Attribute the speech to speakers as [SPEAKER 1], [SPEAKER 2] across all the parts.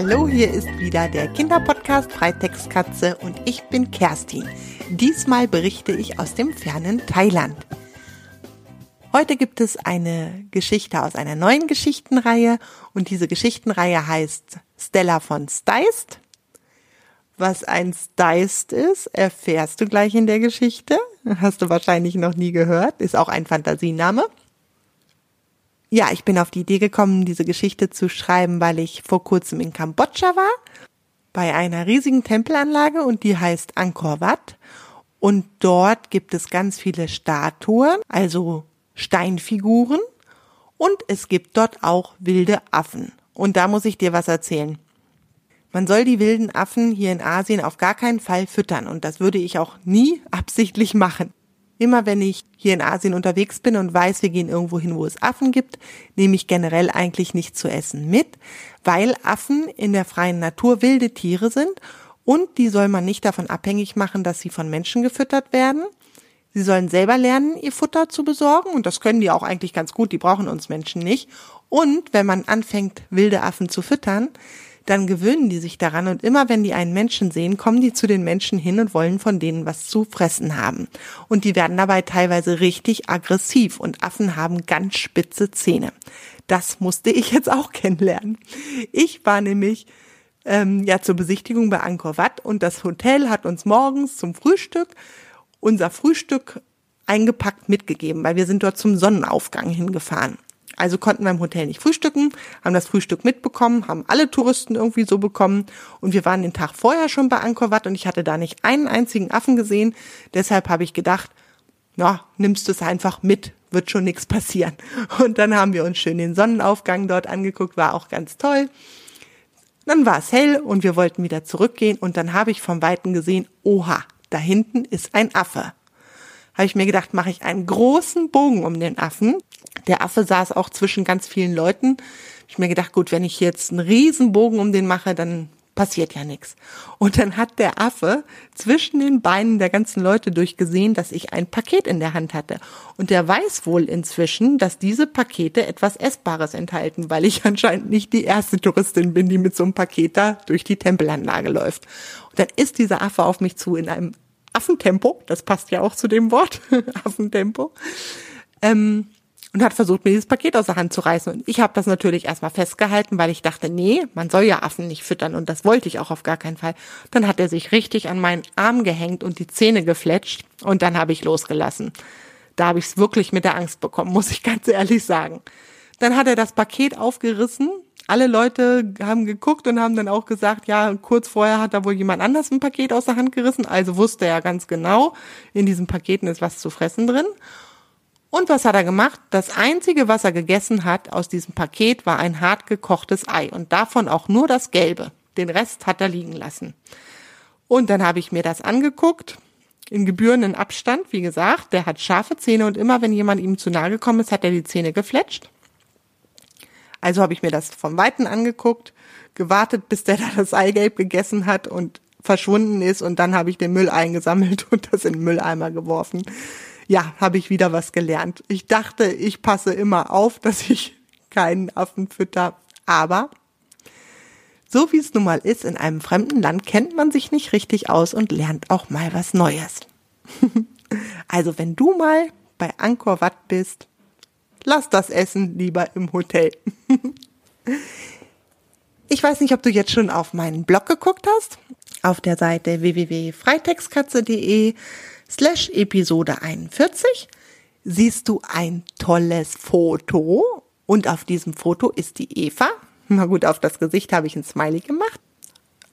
[SPEAKER 1] Hallo, hier ist wieder der Kinderpodcast Freitextkatze und ich bin Kerstin. Diesmal berichte ich aus dem fernen Thailand. Heute gibt es eine Geschichte aus einer neuen Geschichtenreihe und diese Geschichtenreihe heißt Stella von Steist. Was ein Steist ist, erfährst du gleich in der Geschichte. Hast du wahrscheinlich noch nie gehört. Ist auch ein Fantasiename. Ja, ich bin auf die Idee gekommen, diese Geschichte zu schreiben, weil ich vor kurzem in Kambodscha war, bei einer riesigen Tempelanlage und die heißt Angkor Wat. Und dort gibt es ganz viele Statuen, also Steinfiguren. Und es gibt dort auch wilde Affen. Und da muss ich dir was erzählen. Man soll die wilden Affen hier in Asien auf gar keinen Fall füttern. Und das würde ich auch nie absichtlich machen. Immer wenn ich hier in Asien unterwegs bin und weiß, wir gehen irgendwo hin, wo es Affen gibt, nehme ich generell eigentlich nicht zu essen mit, weil Affen in der freien Natur wilde Tiere sind und die soll man nicht davon abhängig machen, dass sie von Menschen gefüttert werden. Sie sollen selber lernen, ihr Futter zu besorgen und das können die auch eigentlich ganz gut, die brauchen uns Menschen nicht. Und wenn man anfängt, wilde Affen zu füttern, dann gewöhnen die sich daran und immer wenn die einen Menschen sehen, kommen die zu den Menschen hin und wollen von denen was zu fressen haben. Und die werden dabei teilweise richtig aggressiv und Affen haben ganz spitze Zähne. Das musste ich jetzt auch kennenlernen. Ich war nämlich ähm, ja zur Besichtigung bei Angkor Wat und das Hotel hat uns morgens zum Frühstück unser Frühstück eingepackt mitgegeben, weil wir sind dort zum Sonnenaufgang hingefahren. Also konnten wir im Hotel nicht frühstücken, haben das Frühstück mitbekommen, haben alle Touristen irgendwie so bekommen und wir waren den Tag vorher schon bei Angkor Wat und ich hatte da nicht einen einzigen Affen gesehen. Deshalb habe ich gedacht, ja, nimmst du es einfach mit, wird schon nichts passieren. Und dann haben wir uns schön den Sonnenaufgang dort angeguckt, war auch ganz toll. Dann war es hell und wir wollten wieder zurückgehen und dann habe ich vom Weiten gesehen, oha, da hinten ist ein Affe. Habe ich mir gedacht, mache ich einen großen Bogen um den Affen der Affe saß auch zwischen ganz vielen Leuten. Ich mir gedacht, gut, wenn ich jetzt einen Riesenbogen um den mache, dann passiert ja nichts. Und dann hat der Affe zwischen den Beinen der ganzen Leute durchgesehen, dass ich ein Paket in der Hand hatte. Und der weiß wohl inzwischen, dass diese Pakete etwas Essbares enthalten, weil ich anscheinend nicht die erste Touristin bin, die mit so einem Paket da durch die Tempelanlage läuft. Und dann ist dieser Affe auf mich zu in einem Affentempo, das passt ja auch zu dem Wort, Affentempo. Ähm, und hat versucht, mir dieses Paket aus der Hand zu reißen. Und ich habe das natürlich erstmal festgehalten, weil ich dachte, nee, man soll ja Affen nicht füttern und das wollte ich auch auf gar keinen Fall. Dann hat er sich richtig an meinen Arm gehängt und die Zähne gefletscht und dann habe ich losgelassen. Da habe ich es wirklich mit der Angst bekommen, muss ich ganz ehrlich sagen. Dann hat er das Paket aufgerissen. Alle Leute haben geguckt und haben dann auch gesagt, ja, kurz vorher hat da wohl jemand anders ein Paket aus der Hand gerissen. Also wusste er ganz genau, in diesen Paketen ist was zu fressen drin. Und was hat er gemacht? Das einzige, was er gegessen hat aus diesem Paket, war ein hart gekochtes Ei und davon auch nur das Gelbe. Den Rest hat er liegen lassen. Und dann habe ich mir das angeguckt, in gebührenden Abstand, wie gesagt. Der hat scharfe Zähne und immer, wenn jemand ihm zu nahe gekommen ist, hat er die Zähne gefletscht. Also habe ich mir das vom Weiten angeguckt, gewartet, bis der da das Eigelb gegessen hat und verschwunden ist und dann habe ich den Müll eingesammelt und das in den Mülleimer geworfen ja, habe ich wieder was gelernt. Ich dachte, ich passe immer auf, dass ich keinen Affen fütter, aber so wie es nun mal ist, in einem fremden Land kennt man sich nicht richtig aus und lernt auch mal was Neues. also wenn du mal bei Angkor Wat bist, lass das Essen lieber im Hotel. ich weiß nicht, ob du jetzt schon auf meinen Blog geguckt hast. Auf der Seite www.freitextkatze.de slash Episode 41 siehst du ein tolles Foto und auf diesem Foto ist die Eva. Na gut, auf das Gesicht habe ich ein Smiley gemacht.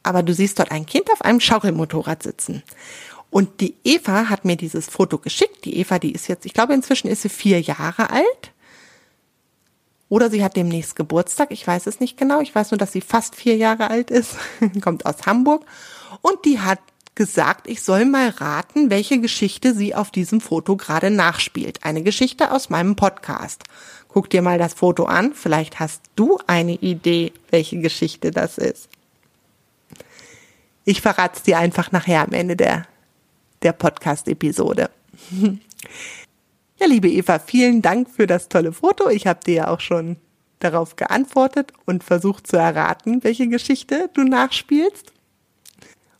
[SPEAKER 1] Aber du siehst dort ein Kind auf einem Schaukelmotorrad sitzen. Und die Eva hat mir dieses Foto geschickt. Die Eva, die ist jetzt, ich glaube, inzwischen ist sie vier Jahre alt. Oder sie hat demnächst Geburtstag. Ich weiß es nicht genau. Ich weiß nur, dass sie fast vier Jahre alt ist. Kommt aus Hamburg. Und die hat gesagt, ich soll mal raten, welche Geschichte sie auf diesem Foto gerade nachspielt. Eine Geschichte aus meinem Podcast. Guck dir mal das Foto an, vielleicht hast du eine Idee, welche Geschichte das ist. Ich verrate es dir einfach nachher am Ende der, der Podcast-Episode. Ja, liebe Eva, vielen Dank für das tolle Foto. Ich habe dir ja auch schon darauf geantwortet und versucht zu erraten, welche Geschichte du nachspielst?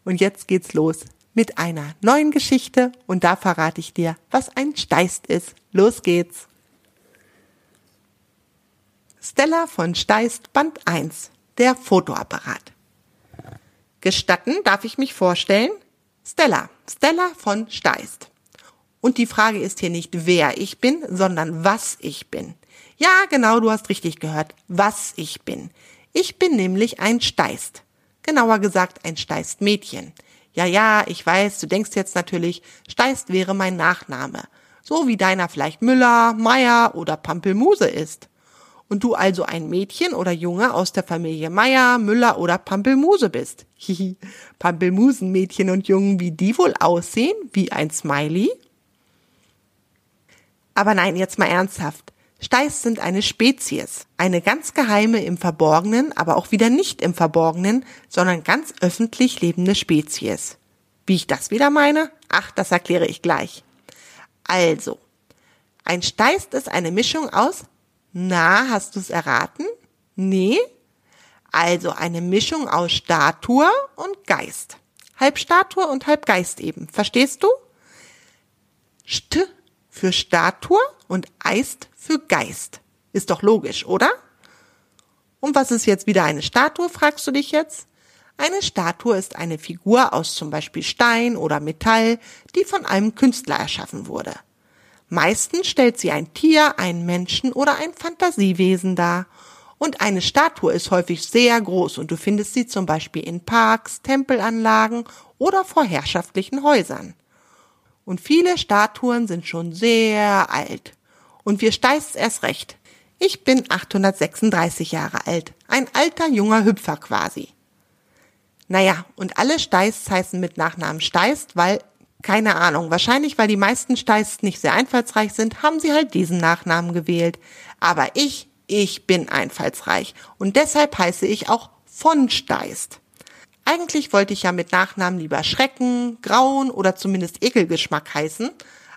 [SPEAKER 1] Und jetzt geht's los mit einer neuen Geschichte und da verrate ich dir, was ein Steist ist. Los geht's! Stella von Steist Band 1, der Fotoapparat. Gestatten darf ich mich vorstellen? Stella, Stella von Steist. Und die Frage ist hier nicht, wer ich bin, sondern was ich bin. Ja, genau, du hast richtig gehört, was ich bin. Ich bin nämlich ein Steist. Genauer gesagt ein Steist-Mädchen. Ja, ja, ich weiß, du denkst jetzt natürlich, Steist wäre mein Nachname. So wie deiner vielleicht Müller, Meier oder Pampelmuse ist und du also ein Mädchen oder Junge aus der Familie Meier, Müller oder Pampelmuse bist. Hihi, Pampelmusenmädchen und Jungen, wie die wohl aussehen, wie ein Smiley? Aber nein, jetzt mal ernsthaft. Steiß sind eine Spezies, eine ganz geheime im Verborgenen, aber auch wieder nicht im Verborgenen, sondern ganz öffentlich lebende Spezies. Wie ich das wieder meine? Ach, das erkläre ich gleich. Also, ein Steist ist eine Mischung aus na, hast du es erraten? Nee? Also eine Mischung aus Statue und Geist. Halb Statue und halb Geist eben. Verstehst du? St für Statue und Eist für Geist. Ist doch logisch, oder? Und was ist jetzt wieder eine Statue, fragst du dich jetzt? Eine Statue ist eine Figur aus zum Beispiel Stein oder Metall, die von einem Künstler erschaffen wurde. Meistens stellt sie ein Tier, einen Menschen oder ein Fantasiewesen dar. Und eine Statue ist häufig sehr groß und du findest sie zum Beispiel in Parks, Tempelanlagen oder vor herrschaftlichen Häusern. Und viele Statuen sind schon sehr alt. Und wir steißt erst recht. Ich bin 836 Jahre alt. Ein alter junger Hüpfer quasi. Naja, und alle Steists heißen mit Nachnamen Steist, weil keine Ahnung, wahrscheinlich weil die meisten Steist nicht sehr einfallsreich sind, haben sie halt diesen Nachnamen gewählt. Aber ich, ich bin einfallsreich und deshalb heiße ich auch von Steist. Eigentlich wollte ich ja mit Nachnamen lieber Schrecken, Grauen oder zumindest Ekelgeschmack heißen,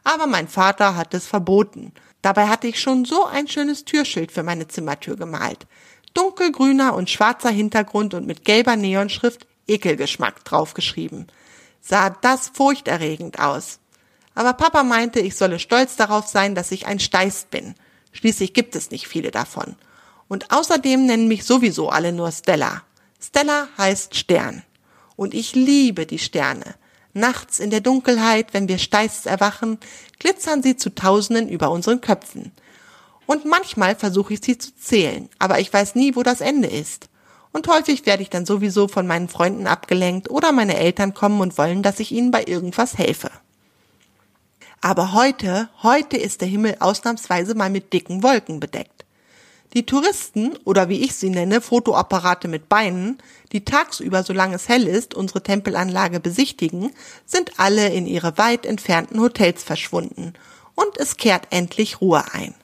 [SPEAKER 1] aber mein Vater hat es verboten. Dabei hatte ich schon so ein schönes Türschild für meine Zimmertür gemalt. Dunkelgrüner und schwarzer Hintergrund und mit gelber Neonschrift Ekelgeschmack draufgeschrieben sah das furchterregend aus. Aber Papa meinte, ich solle stolz darauf sein, dass ich ein Steist bin. Schließlich gibt es nicht viele davon. Und außerdem nennen mich sowieso alle nur Stella. Stella heißt Stern. Und ich liebe die Sterne. Nachts in der Dunkelheit, wenn wir Steists erwachen, glitzern sie zu Tausenden über unseren Köpfen. Und manchmal versuche ich sie zu zählen, aber ich weiß nie, wo das Ende ist. Und häufig werde ich dann sowieso von meinen Freunden abgelenkt oder meine Eltern kommen und wollen, dass ich ihnen bei irgendwas helfe. Aber heute, heute ist der Himmel ausnahmsweise mal mit dicken Wolken bedeckt. Die Touristen, oder wie ich sie nenne, Fotoapparate mit Beinen, die tagsüber, solange es hell ist, unsere Tempelanlage besichtigen, sind alle in ihre weit entfernten Hotels verschwunden. Und es kehrt endlich Ruhe ein.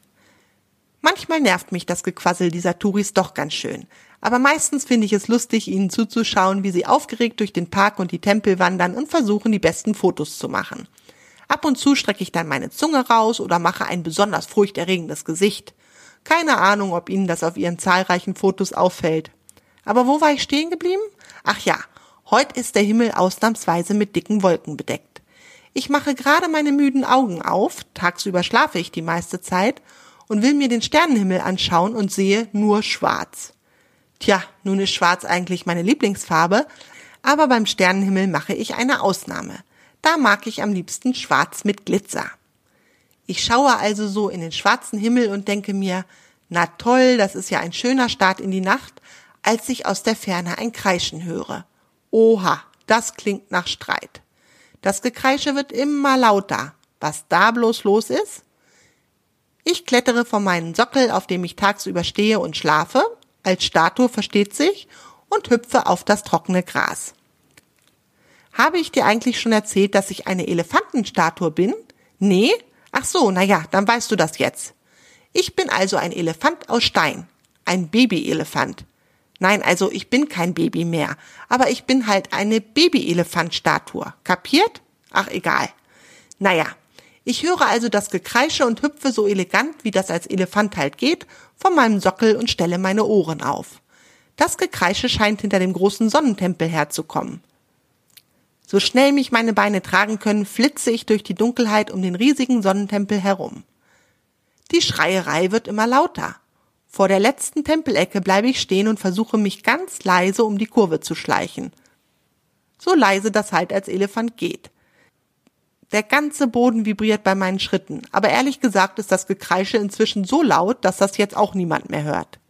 [SPEAKER 1] Manchmal nervt mich das Gequassel dieser Touris doch ganz schön aber meistens finde ich es lustig, ihnen zuzuschauen, wie sie aufgeregt durch den Park und die Tempel wandern und versuchen, die besten Fotos zu machen. Ab und zu strecke ich dann meine Zunge raus oder mache ein besonders furchterregendes Gesicht. Keine Ahnung, ob Ihnen das auf Ihren zahlreichen Fotos auffällt. Aber wo war ich stehen geblieben? Ach ja, heute ist der Himmel ausnahmsweise mit dicken Wolken bedeckt. Ich mache gerade meine müden Augen auf, tagsüber schlafe ich die meiste Zeit, und will mir den Sternenhimmel anschauen und sehe nur schwarz. Tja, nun ist schwarz eigentlich meine Lieblingsfarbe, aber beim Sternenhimmel mache ich eine Ausnahme. Da mag ich am liebsten schwarz mit Glitzer. Ich schaue also so in den schwarzen Himmel und denke mir, na toll, das ist ja ein schöner Start in die Nacht, als ich aus der Ferne ein Kreischen höre. Oha, das klingt nach Streit. Das Gekreische wird immer lauter. Was da bloß los ist? Ich klettere von meinem Sockel, auf dem ich tagsüber stehe und schlafe, als Statue versteht sich, und hüpfe auf das trockene Gras. Habe ich dir eigentlich schon erzählt, dass ich eine Elefantenstatue bin? Nee? Ach so, na ja, dann weißt du das jetzt. Ich bin also ein Elefant aus Stein. Ein Babyelefant. Nein, also ich bin kein Baby mehr, aber ich bin halt eine Babyelefantstatue. Kapiert? Ach egal. Naja, Ich höre also das Gekreische und hüpfe so elegant, wie das als Elefant halt geht, von meinem Sockel und stelle meine Ohren auf. Das Gekreische scheint hinter dem großen Sonnentempel herzukommen. So schnell mich meine Beine tragen können, flitze ich durch die Dunkelheit um den riesigen Sonnentempel herum. Die Schreierei wird immer lauter. Vor der letzten Tempelecke bleibe ich stehen und versuche mich ganz leise um die Kurve zu schleichen. So leise das halt als Elefant geht. Der ganze Boden vibriert bei meinen Schritten, aber ehrlich gesagt ist das Gekreische inzwischen so laut, dass das jetzt auch niemand mehr hört.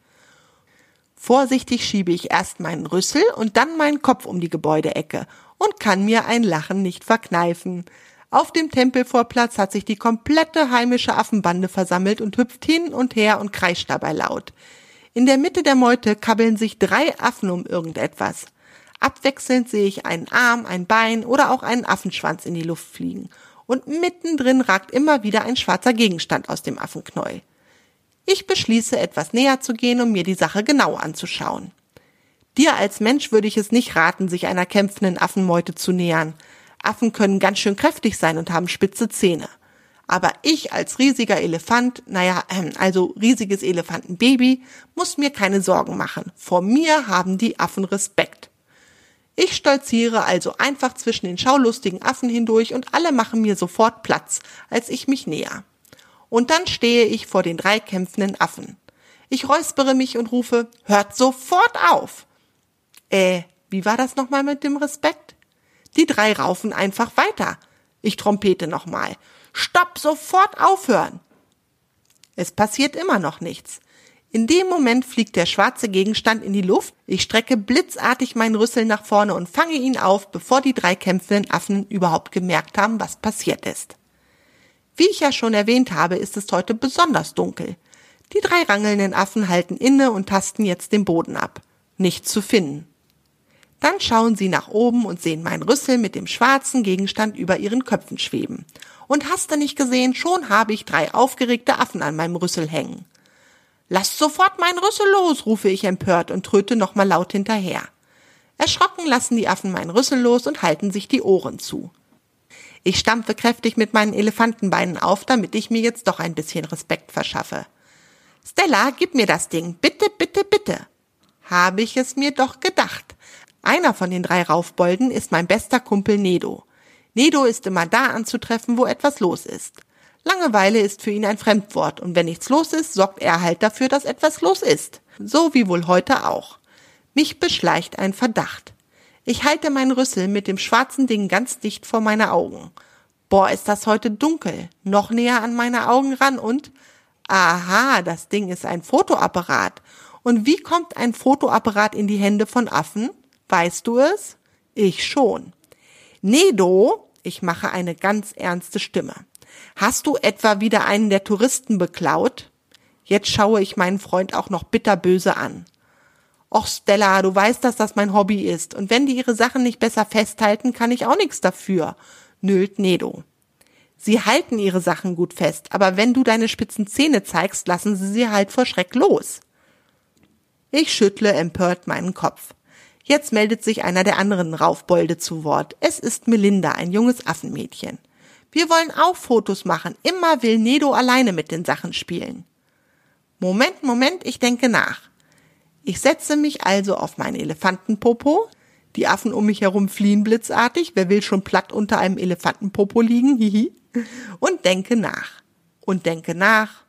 [SPEAKER 1] Vorsichtig schiebe ich erst meinen Rüssel und dann meinen Kopf um die Gebäudeecke und kann mir ein Lachen nicht verkneifen. Auf dem Tempelvorplatz hat sich die komplette heimische Affenbande versammelt und hüpft hin und her und kreischt dabei laut. In der Mitte der Meute kabbeln sich drei Affen um irgendetwas. Abwechselnd sehe ich einen Arm, ein Bein oder auch einen Affenschwanz in die Luft fliegen. Und mittendrin ragt immer wieder ein schwarzer Gegenstand aus dem Affenknäuel. Ich beschließe, etwas näher zu gehen, um mir die Sache genau anzuschauen. Dir als Mensch würde ich es nicht raten, sich einer kämpfenden Affenmeute zu nähern. Affen können ganz schön kräftig sein und haben spitze Zähne. Aber ich als riesiger Elefant, naja, ähm, also riesiges Elefantenbaby, muss mir keine Sorgen machen. Vor mir haben die Affen Respekt. Ich stolziere also einfach zwischen den schaulustigen Affen hindurch und alle machen mir sofort Platz, als ich mich näher. Und dann stehe ich vor den drei kämpfenden Affen. Ich räuspere mich und rufe, hört sofort auf! Äh, wie war das nochmal mit dem Respekt? Die drei raufen einfach weiter. Ich trompete nochmal. Stopp, sofort aufhören! Es passiert immer noch nichts. In dem Moment fliegt der schwarze Gegenstand in die Luft, ich strecke blitzartig meinen Rüssel nach vorne und fange ihn auf, bevor die drei kämpfenden Affen überhaupt gemerkt haben, was passiert ist. Wie ich ja schon erwähnt habe, ist es heute besonders dunkel. Die drei rangelnden Affen halten inne und tasten jetzt den Boden ab. Nichts zu finden. Dann schauen sie nach oben und sehen meinen Rüssel mit dem schwarzen Gegenstand über ihren Köpfen schweben. Und hast du nicht gesehen, schon habe ich drei aufgeregte Affen an meinem Rüssel hängen. Lasst sofort meinen Rüssel los, rufe ich empört und tröte nochmal laut hinterher. Erschrocken lassen die Affen meinen Rüssel los und halten sich die Ohren zu. Ich stampfe kräftig mit meinen Elefantenbeinen auf, damit ich mir jetzt doch ein bisschen Respekt verschaffe. Stella, gib mir das Ding. Bitte, bitte, bitte. Habe ich es mir doch gedacht. Einer von den drei Raufbolden ist mein bester Kumpel Nedo. Nedo ist immer da anzutreffen, wo etwas los ist. Langeweile ist für ihn ein Fremdwort und wenn nichts los ist, sorgt er halt dafür, dass etwas los ist. So wie wohl heute auch. Mich beschleicht ein Verdacht. Ich halte meinen Rüssel mit dem schwarzen Ding ganz dicht vor meine Augen. Boah, ist das heute dunkel. Noch näher an meine Augen ran und aha, das Ding ist ein Fotoapparat. Und wie kommt ein Fotoapparat in die Hände von Affen? Weißt du es? Ich schon. Nedo, ich mache eine ganz ernste Stimme. Hast du etwa wieder einen der Touristen beklaut? Jetzt schaue ich meinen Freund auch noch bitterböse an. Och, Stella, du weißt, dass das mein Hobby ist. Und wenn die ihre Sachen nicht besser festhalten, kann ich auch nichts dafür, nölt Nedo. Sie halten ihre Sachen gut fest, aber wenn du deine spitzen Zähne zeigst, lassen sie sie halt vor Schreck los. Ich schüttle empört meinen Kopf. Jetzt meldet sich einer der anderen Raufbolde zu Wort. Es ist Melinda, ein junges Affenmädchen. Wir wollen auch Fotos machen. Immer will Nedo alleine mit den Sachen spielen. Moment, Moment, ich denke nach. Ich setze mich also auf meinen Elefantenpopo. Die Affen um mich herum fliehen blitzartig. Wer will schon platt unter einem Elefantenpopo liegen? Hihi. Und denke nach. Und denke nach.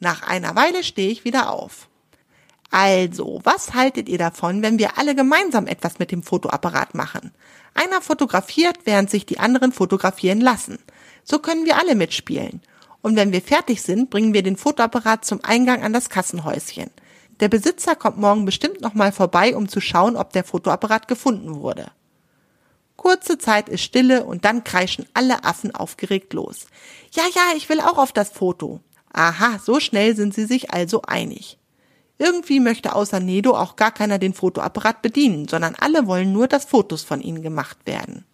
[SPEAKER 1] Nach einer Weile stehe ich wieder auf. Also, was haltet ihr davon, wenn wir alle gemeinsam etwas mit dem Fotoapparat machen? Einer fotografiert, während sich die anderen fotografieren lassen. So können wir alle mitspielen. Und wenn wir fertig sind, bringen wir den Fotoapparat zum Eingang an das Kassenhäuschen. Der Besitzer kommt morgen bestimmt nochmal vorbei, um zu schauen, ob der Fotoapparat gefunden wurde. Kurze Zeit ist Stille und dann kreischen alle Affen aufgeregt los. Ja, ja, ich will auch auf das Foto. Aha, so schnell sind sie sich also einig. Irgendwie möchte außer Nedo auch gar keiner den Fotoapparat bedienen, sondern alle wollen nur, dass Fotos von ihnen gemacht werden.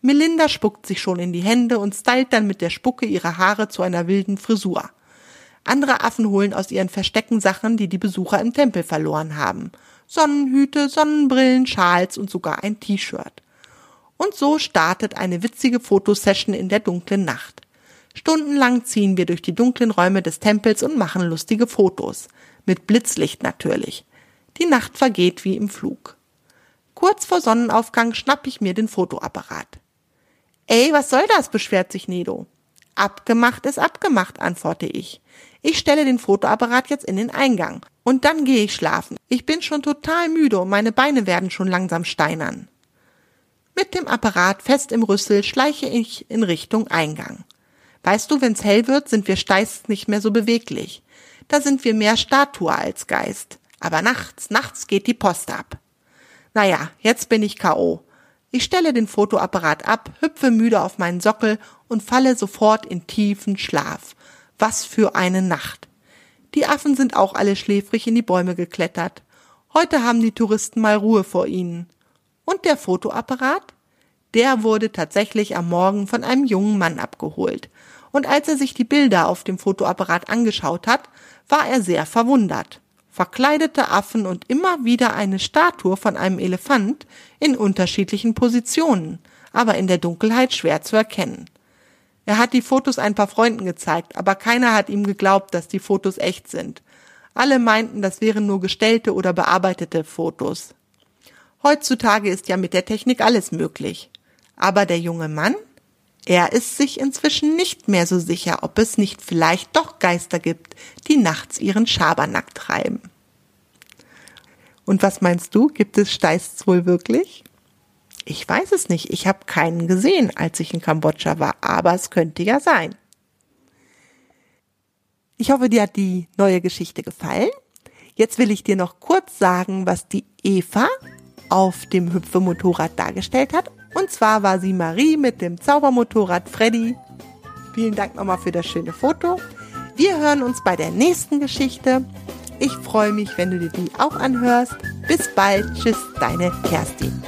[SPEAKER 1] Melinda spuckt sich schon in die Hände und stylt dann mit der Spucke ihre Haare zu einer wilden Frisur. Andere Affen holen aus ihren Verstecken Sachen, die die Besucher im Tempel verloren haben. Sonnenhüte, Sonnenbrillen, Schals und sogar ein T-Shirt. Und so startet eine witzige Fotosession in der dunklen Nacht. Stundenlang ziehen wir durch die dunklen Räume des Tempels und machen lustige Fotos. Mit Blitzlicht natürlich. Die Nacht vergeht wie im Flug. Kurz vor Sonnenaufgang schnapp ich mir den Fotoapparat. Ey, was soll das? beschwert sich Nedo. Abgemacht ist abgemacht, antworte ich. Ich stelle den Fotoapparat jetzt in den Eingang. Und dann gehe ich schlafen. Ich bin schon total müde und meine Beine werden schon langsam steinern. Mit dem Apparat fest im Rüssel schleiche ich in Richtung Eingang. Weißt du, wenn's hell wird, sind wir Steiß nicht mehr so beweglich. Da sind wir mehr Statue als Geist. Aber nachts, nachts geht die Post ab. Naja, jetzt bin ich K.O. Ich stelle den Fotoapparat ab, hüpfe müde auf meinen Sockel und falle sofort in tiefen Schlaf. Was für eine Nacht. Die Affen sind auch alle schläfrig in die Bäume geklettert. Heute haben die Touristen mal Ruhe vor ihnen. Und der Fotoapparat? Der wurde tatsächlich am Morgen von einem jungen Mann abgeholt. Und als er sich die Bilder auf dem Fotoapparat angeschaut hat, war er sehr verwundert. Verkleidete Affen und immer wieder eine Statue von einem Elefant in unterschiedlichen Positionen, aber in der Dunkelheit schwer zu erkennen. Er hat die Fotos ein paar Freunden gezeigt, aber keiner hat ihm geglaubt, dass die Fotos echt sind. Alle meinten, das wären nur gestellte oder bearbeitete Fotos. Heutzutage ist ja mit der Technik alles möglich. Aber der junge Mann? Er ist sich inzwischen nicht mehr so sicher, ob es nicht vielleicht doch Geister gibt, die nachts ihren Schabernack treiben. Und was meinst du, gibt es Steists wohl wirklich? Ich weiß es nicht. Ich habe keinen gesehen, als ich in Kambodscha war, aber es könnte ja sein. Ich hoffe, dir hat die neue Geschichte gefallen. Jetzt will ich dir noch kurz sagen, was die Eva auf dem Hüpfemotorrad dargestellt hat. Und zwar war sie Marie mit dem Zaubermotorrad Freddy. Vielen Dank nochmal für das schöne Foto. Wir hören uns bei der nächsten Geschichte. Ich freue mich, wenn du dir die auch anhörst. Bis bald. Tschüss, deine Kerstin.